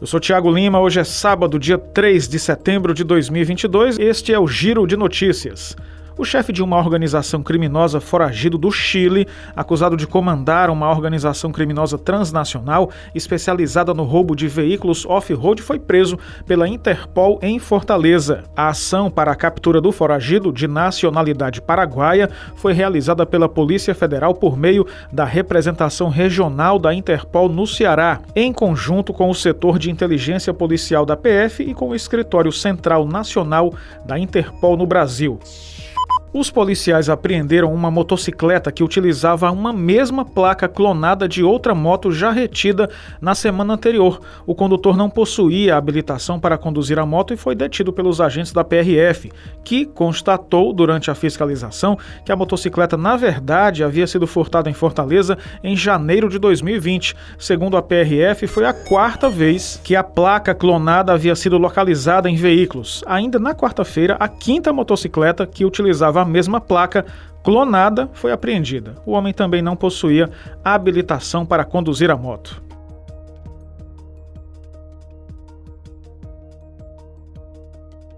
Eu sou Tiago Lima, hoje é sábado, dia 3 de setembro de 2022. Este é o Giro de Notícias. O chefe de uma organização criminosa foragido do Chile, acusado de comandar uma organização criminosa transnacional especializada no roubo de veículos off-road, foi preso pela Interpol em Fortaleza. A ação para a captura do foragido, de nacionalidade paraguaia, foi realizada pela Polícia Federal por meio da representação regional da Interpol no Ceará, em conjunto com o setor de inteligência policial da PF e com o Escritório Central Nacional da Interpol no Brasil. Os policiais apreenderam uma motocicleta que utilizava uma mesma placa clonada de outra moto já retida na semana anterior. O condutor não possuía habilitação para conduzir a moto e foi detido pelos agentes da PRF, que constatou durante a fiscalização que a motocicleta, na verdade, havia sido furtada em Fortaleza em janeiro de 2020. Segundo a PRF, foi a quarta vez que a placa clonada havia sido localizada em veículos. Ainda na quarta-feira, a quinta motocicleta que utilizava mesma placa clonada foi apreendida. O homem também não possuía habilitação para conduzir a moto.